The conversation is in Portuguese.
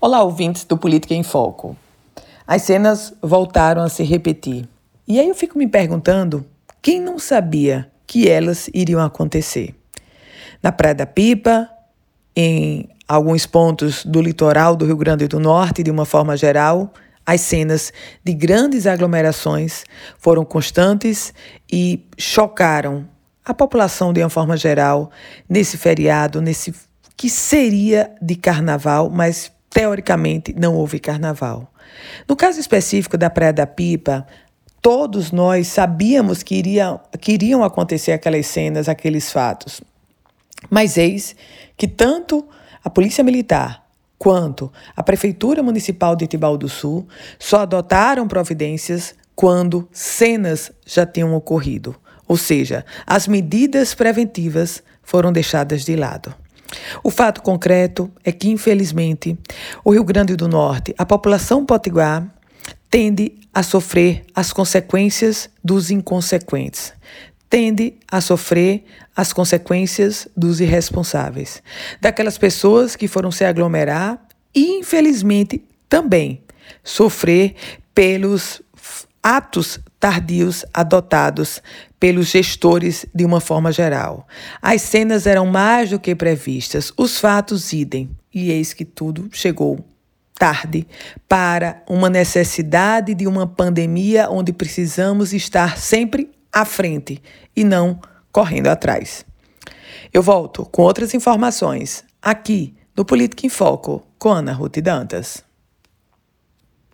Olá, ouvintes do Política em Foco. As cenas voltaram a se repetir. E aí eu fico me perguntando quem não sabia que elas iriam acontecer. Na Praia da Pipa, em alguns pontos do litoral do Rio Grande do Norte, de uma forma geral, as cenas de grandes aglomerações foram constantes e chocaram a população de uma forma geral nesse feriado, nesse que seria de carnaval, mas teoricamente não houve carnaval. No caso específico da Praia da Pipa, todos nós sabíamos que, iria, que iriam acontecer aquelas cenas, aqueles fatos. Mas eis que tanto a Polícia Militar quanto a Prefeitura Municipal de Tibau do Sul só adotaram providências quando cenas já tinham ocorrido. Ou seja, as medidas preventivas foram deixadas de lado. O fato concreto é que, infelizmente, o Rio Grande do Norte, a população potiguar, tende a sofrer as consequências dos inconsequentes, tende a sofrer as consequências dos irresponsáveis, daquelas pessoas que foram se aglomerar e, infelizmente, também sofrer pelos atos tardios adotados pelos gestores de uma forma geral. As cenas eram mais do que previstas, os fatos idem, e eis que tudo chegou tarde para uma necessidade de uma pandemia onde precisamos estar sempre à frente e não correndo atrás. Eu volto com outras informações aqui no Política em Foco com Ana Ruth Dantas.